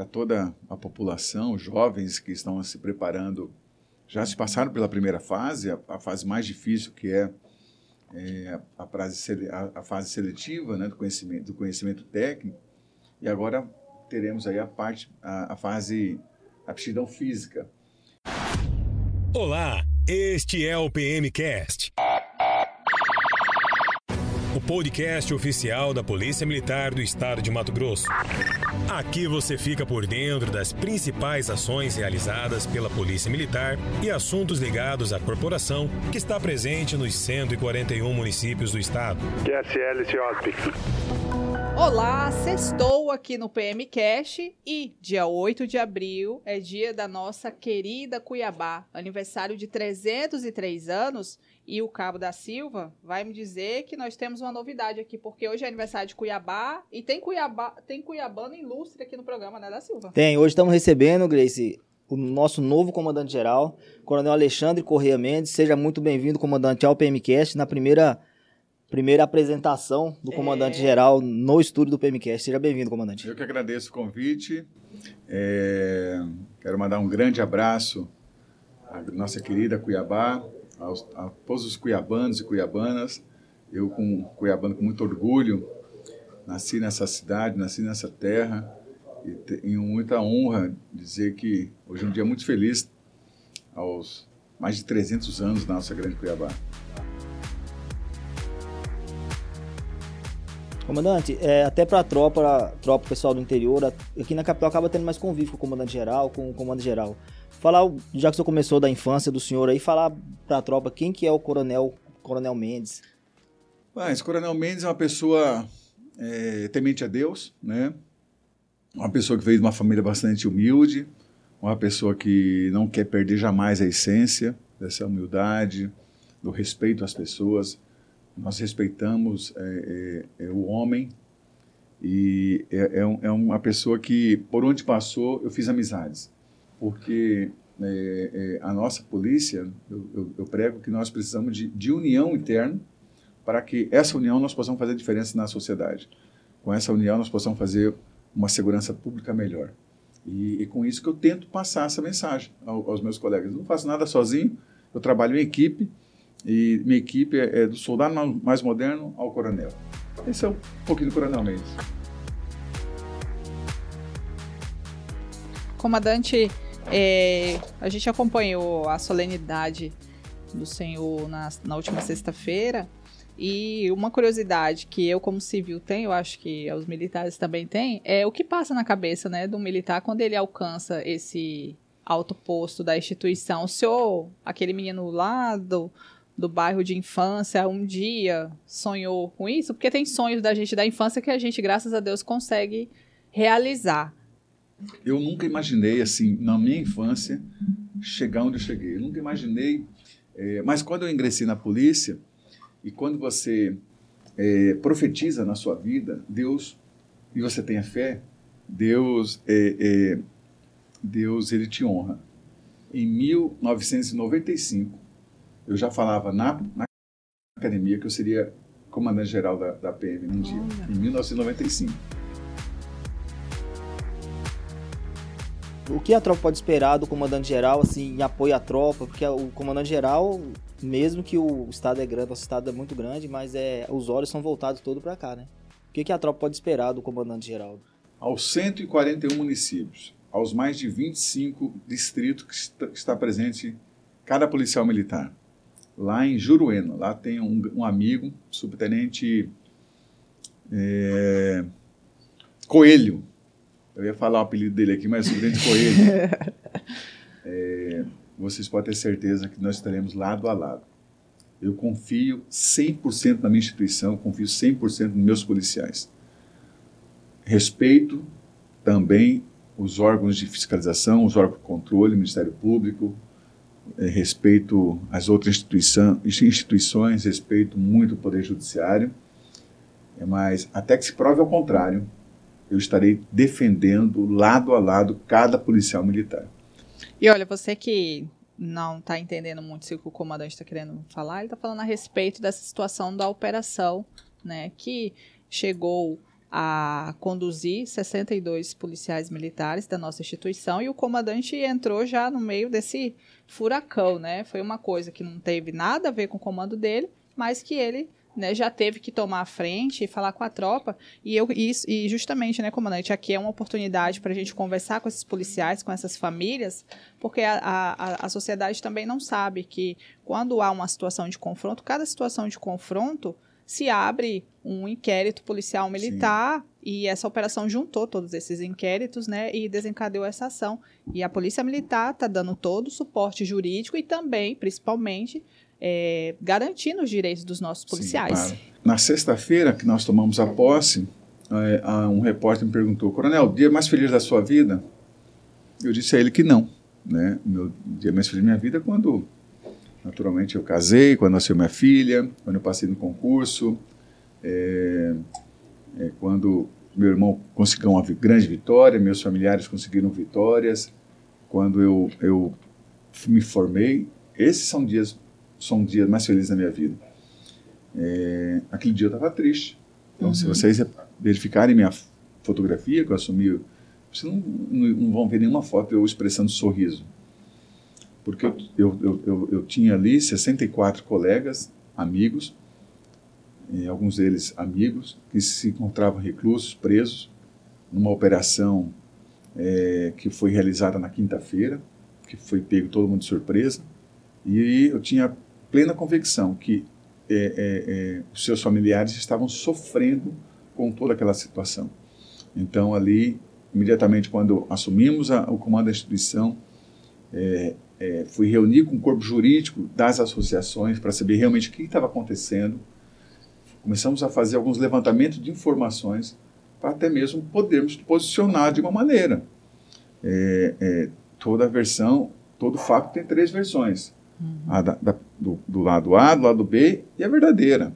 para toda a população, jovens que estão se preparando, já se passaram pela primeira fase, a, a fase mais difícil, que é, é a, fase, a, a, fase seletiva né, do, conhecimento, do conhecimento técnico, e agora teremos aí a parte, a, a fase aptidão física. Olá, este é o PMcast o podcast oficial da Polícia Militar do Estado de Mato Grosso. Aqui você fica por dentro das principais ações realizadas pela Polícia Militar e assuntos ligados à corporação que está presente nos 141 municípios do estado. QSL. Olá, sextou aqui no PM Cash e dia 8 de abril é dia da nossa querida Cuiabá, aniversário de 303 anos e o Cabo da Silva vai me dizer que nós temos uma novidade aqui, porque hoje é aniversário de Cuiabá e tem Cuiabá, tem Cuiabano ilustre aqui no programa, né, da Silva? Tem, hoje estamos recebendo, Grace, o nosso novo comandante-geral, Coronel Alexandre Correia Mendes. Seja muito bem-vindo, comandante, ao PMCast, na primeira, primeira apresentação do comandante-geral é... no estúdio do PMCast. Seja bem-vindo, comandante. Eu que agradeço o convite. É... Quero mandar um grande abraço à nossa querida Cuiabá, aos, a todos os cuiabanos e cuiabanas. Eu, com cuiabano, com muito orgulho, nasci nessa cidade, nasci nessa terra e tenho muita honra dizer que hoje é um dia muito feliz aos mais de 300 anos da nossa grande Cuiabá. Comandante, é, até para a tropa, tropa pessoal do interior, aqui na capital acaba tendo mais convívio com o comandante geral, com o comando geral. Falar, já que você começou da infância do senhor aí, falar para a tropa quem que é o coronel, coronel Mendes. Mas Coronel Mendes é uma pessoa é, temente a Deus, né? Uma pessoa que veio de uma família bastante humilde, uma pessoa que não quer perder jamais a essência dessa humildade, do respeito às pessoas. Nós respeitamos é, é, é o homem e é, é, um, é uma pessoa que, por onde passou, eu fiz amizades porque é, a nossa polícia, eu, eu, eu, prego que nós precisamos de, de união interna para que essa união nós possamos fazer diferença na sociedade. Com essa união nós possamos fazer uma segurança pública melhor. E, e com isso que eu tento passar essa mensagem ao, aos meus colegas. Eu não faço nada sozinho, eu trabalho em equipe e minha equipe é, é do soldado mais moderno ao coronel. Esse é um pouquinho do coronel mesmo. Comandante, é, a gente acompanhou a solenidade do Senhor na, na última sexta-feira. E uma curiosidade que eu, como civil, tenho, eu acho que os militares também têm, é o que passa na cabeça né, do militar quando ele alcança esse alto posto da instituição. O senhor, aquele menino lá do, do bairro de infância, um dia sonhou com isso? Porque tem sonhos da gente da infância que a gente, graças a Deus, consegue realizar eu nunca imaginei, assim, na minha infância, chegar onde eu cheguei. Eu nunca imaginei. É, mas quando eu ingressei na polícia, e quando você é, profetiza na sua vida, Deus, e você tem a fé, Deus, é, Deus ele te honra. Em 1995, eu já falava na, na academia que eu seria comandante-geral da, da PM num dia, em 1995. O que a tropa pode esperar do comandante-geral, assim, em apoio à tropa? Porque o comandante-geral, mesmo que o estado é grande, nosso estado é muito grande, mas é, os olhos são voltados todo para cá, né? O que, que a tropa pode esperar do comandante-geral? Aos 141 municípios, aos mais de 25 distritos que está, que está presente cada policial militar. Lá em Juruena, lá tem um, um amigo, subtenente é, Coelho, eu ia falar o apelido dele aqui, mas o grande Coelho. é, vocês podem ter certeza que nós estaremos lado a lado. Eu confio 100% na minha instituição, confio 100% nos meus policiais. Respeito também os órgãos de fiscalização, os órgãos de controle, o Ministério Público, respeito as outras instituição, instituições, respeito muito o Poder Judiciário, mas até que se prove ao contrário, eu estarei defendendo lado a lado cada policial militar. E olha, você que não está entendendo muito que o comandante está querendo falar, ele está falando a respeito dessa situação da operação, né, que chegou a conduzir 62 policiais militares da nossa instituição e o comandante entrou já no meio desse furacão, né? Foi uma coisa que não teve nada a ver com o comando dele, mas que ele né, já teve que tomar a frente e falar com a tropa. E, eu, e, e justamente, né, comandante, aqui é uma oportunidade para a gente conversar com esses policiais, com essas famílias, porque a, a, a sociedade também não sabe que quando há uma situação de confronto, cada situação de confronto se abre um inquérito policial militar Sim. e essa operação juntou todos esses inquéritos, né, e desencadeou essa ação. E a polícia militar está dando todo o suporte jurídico e também, principalmente, é, garantindo os direitos dos nossos policiais. Sim, claro. Na sexta-feira que nós tomamos a posse, é, um repórter me perguntou, Coronel, dia mais feliz da sua vida? Eu disse a ele que não, né? Meu dia mais feliz da minha vida é quando Naturalmente, eu casei, quando nasceu minha filha, quando eu passei no concurso, é, é, quando meu irmão conseguiu uma grande vitória, meus familiares conseguiram vitórias, quando eu, eu me formei. Esses são dias são dias mais felizes da minha vida. É, aquele dia eu estava triste. Então, uhum. se vocês verificarem minha fotografia que eu assumi, vocês não, não, não vão ver nenhuma foto eu expressando sorriso porque eu, eu, eu, eu, tinha ali 64 colegas, amigos, alguns deles amigos, que se encontravam reclusos, presos, numa operação é, que foi realizada na quinta-feira, que foi pego todo mundo de surpresa, e eu tinha plena convicção que é, é, é, os seus familiares estavam sofrendo com toda aquela situação. Então, ali, imediatamente quando assumimos a, o comando da instituição, é, fui reunir com o corpo jurídico das associações para saber realmente o que estava acontecendo. Começamos a fazer alguns levantamentos de informações para até mesmo podermos posicionar de uma maneira. É, é, toda versão, todo fato tem três versões. Uhum. A da, da, do, do, lado A, do lado B e a verdadeira.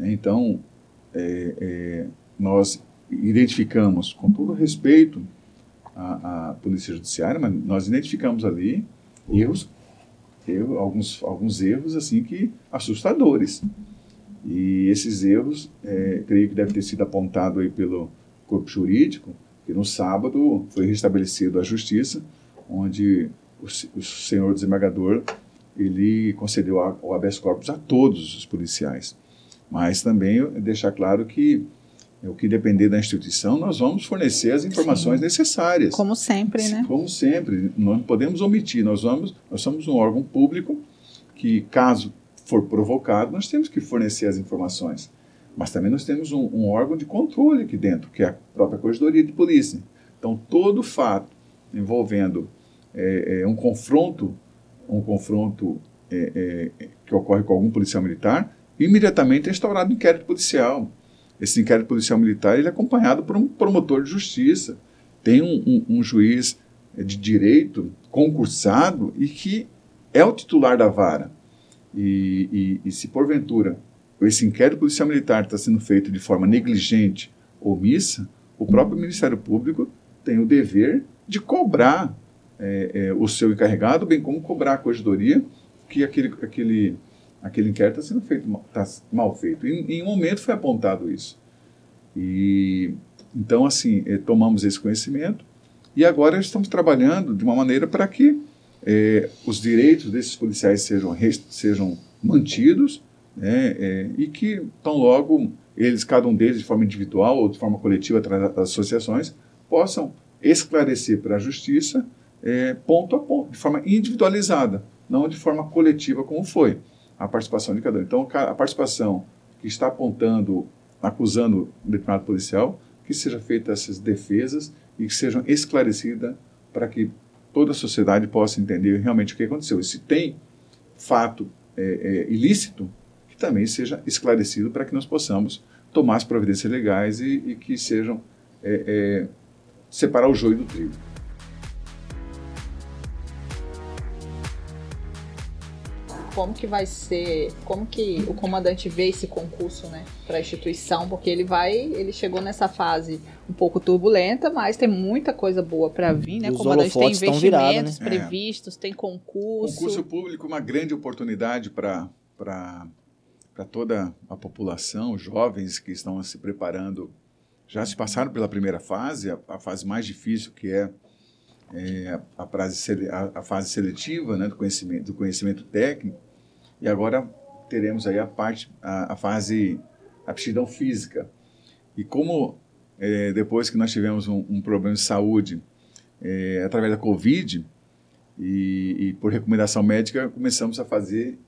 Então, é, é, nós identificamos, com todo respeito à, à Polícia Judiciária, mas nós identificamos ali erros, alguns, alguns erros assim que assustadores. E esses erros, é, creio que deve ter sido apontado aí pelo corpo jurídico, que no sábado foi restabelecido a justiça, onde o, o senhor desembargador ele concedeu o habeas corpus a todos os policiais. Mas também deixar claro que o que depender da instituição, nós vamos fornecer as informações Sim. necessárias. Como sempre, né? Como sempre. Nós não podemos omitir. Nós, vamos, nós somos um órgão público que, caso for provocado, nós temos que fornecer as informações. Mas também nós temos um, um órgão de controle aqui dentro, que é a própria Corregedoria de Polícia. Então, todo fato envolvendo é, é, um confronto, um confronto é, é que ocorre com algum policial militar, imediatamente é instaurado um inquérito policial esse inquérito policial militar ele é acompanhado por um promotor de justiça. Tem um, um, um juiz de direito concursado e que é o titular da vara. E, e, e se porventura esse inquérito policial militar está sendo feito de forma negligente, omissa, o próprio Ministério Público tem o dever de cobrar é, é, o seu encarregado, bem como cobrar a corregedoria que aquele, aquele aquele inquérito está sendo feito tá mal feito. E, em um momento foi apontado isso. E então assim eh, tomamos esse conhecimento e agora estamos trabalhando de uma maneira para que eh, os direitos desses policiais sejam sejam mantidos né, eh, e que tão logo eles cada um deles de forma individual ou de forma coletiva através das associações possam esclarecer para a justiça ponto a ponto de forma individualizada não de forma coletiva como foi a participação de cada um. Então, a participação que está apontando, acusando um determinado policial, que seja feita essas defesas e que sejam esclarecidas para que toda a sociedade possa entender realmente o que aconteceu. E se tem fato é, é, ilícito, que também seja esclarecido para que nós possamos tomar as providências legais e, e que sejam é, é separar o joio do trigo. Como que vai ser, como que o comandante vê esse concurso, né, para a instituição, porque ele vai, ele chegou nessa fase um pouco turbulenta, mas tem muita coisa boa para vir, né, Os comandante tem investimentos virado, né? previstos, é. tem concurso. Concurso público uma grande oportunidade para para para toda a população, jovens que estão se preparando já se passaram pela primeira fase, a, a fase mais difícil, que é, é a, fase, a, a, fase seletiva né, do, conhecimento, do conhecimento técnico, e agora teremos aí a parte, a, a fase aptidão física. E como é, depois que nós tivemos um, um problema de saúde é, através da Covid, e, e, por recomendação médica, começamos a fazer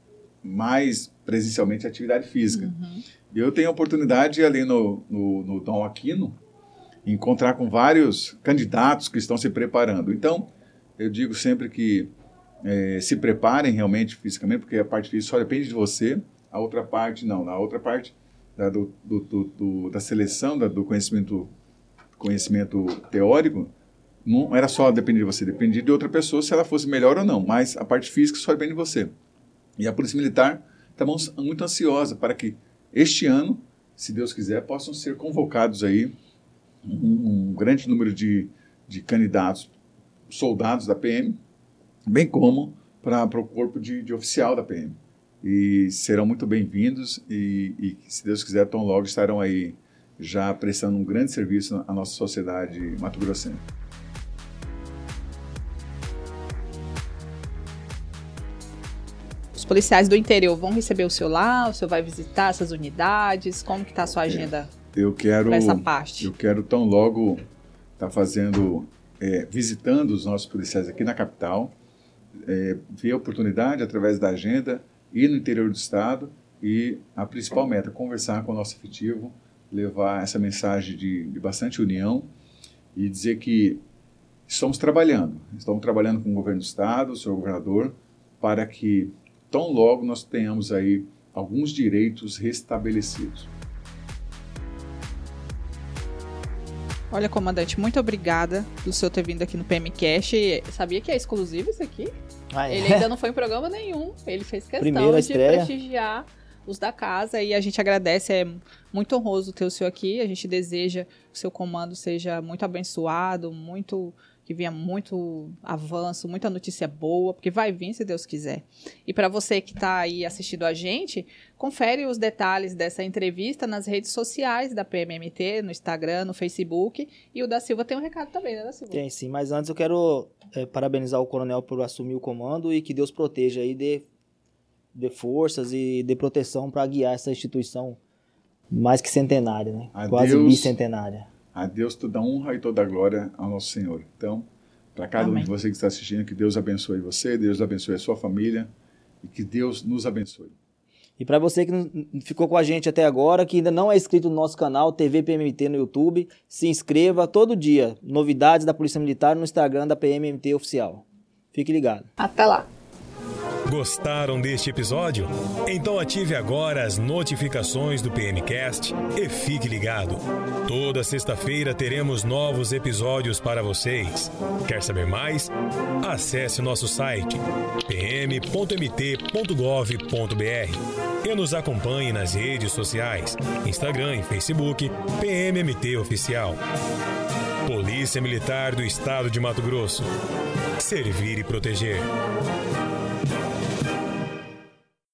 mais presencialmente atividade física. Uhum. Eu tenho a oportunidade ali no, no, no Dom Aquino encontrar com vários candidatos que estão se preparando. Então, eu digo sempre que é, se preparem realmente fisicamente, porque a parte física só depende de você, a outra parte não. Na outra parte da, do, do, do, da seleção, da, do conhecimento, conhecimento teórico, não era só depender de você, dependia de outra pessoa se ela fosse melhor ou não, mas a parte física só depende de você. E a Polícia Militar está muito ansiosa para que este ano, se Deus quiser, possam ser convocados aí um, um grande número de, de candidatos, soldados da PM, bem como para o corpo de, de, oficial da PM. E serão muito bem-vindos e, e, se Deus quiser, tão logo estarão aí já prestando um grande serviço à nossa sociedade mato-grossense. policiais do interior vão receber o seu lá? O senhor vai visitar essas unidades? Como que está a sua é, agenda eu quero, essa parte? Eu quero tão logo estar tá fazendo, é, visitando os nossos policiais aqui na capital, é, ver a oportunidade através da agenda, ir no interior do estado e a principal meta, conversar com o nosso efetivo, levar essa mensagem de, de bastante união e dizer que estamos trabalhando, estamos trabalhando com o governo do estado, o senhor governador, para que tão logo nós tenhamos aí alguns direitos restabelecidos. Olha, comandante, muito obrigada do senhor ter vindo aqui no PMCast. Sabia que é exclusivo isso aqui? Ah, é. Ele ainda não foi em programa nenhum. Ele fez questão Primeira de estreia. prestigiar os da casa e a gente agradece. É muito honroso ter o senhor aqui. A gente deseja que o seu comando seja muito abençoado, muito que venha muito avanço, muita notícia boa, porque vai vir se Deus quiser. E para você que está aí assistindo a gente, confere os detalhes dessa entrevista nas redes sociais da PMMT, no Instagram, no Facebook. E o da Silva tem um recado também, né, da Silva? Tem sim, mas antes eu quero é, parabenizar o coronel por assumir o comando e que Deus proteja e dê, dê forças e dê proteção para guiar essa instituição mais que centenária, né? Adeus. Quase bicentenária. A Deus toda honra e toda glória ao nosso Senhor. Então, para cada Amém. um de vocês que está assistindo, que Deus abençoe você, Deus abençoe a sua família e que Deus nos abençoe. E para você que ficou com a gente até agora, que ainda não é inscrito no nosso canal TV PMMT no YouTube, se inscreva todo dia. Novidades da Polícia Militar no Instagram da PMMT Oficial. Fique ligado. Até lá. Gostaram deste episódio? Então ative agora as notificações do PMcast e fique ligado. Toda sexta-feira teremos novos episódios para vocês. Quer saber mais? Acesse nosso site pm.mt.gov.br e nos acompanhe nas redes sociais, Instagram e Facebook, PMMT Oficial. Polícia Militar do Estado de Mato Grosso. Servir e proteger.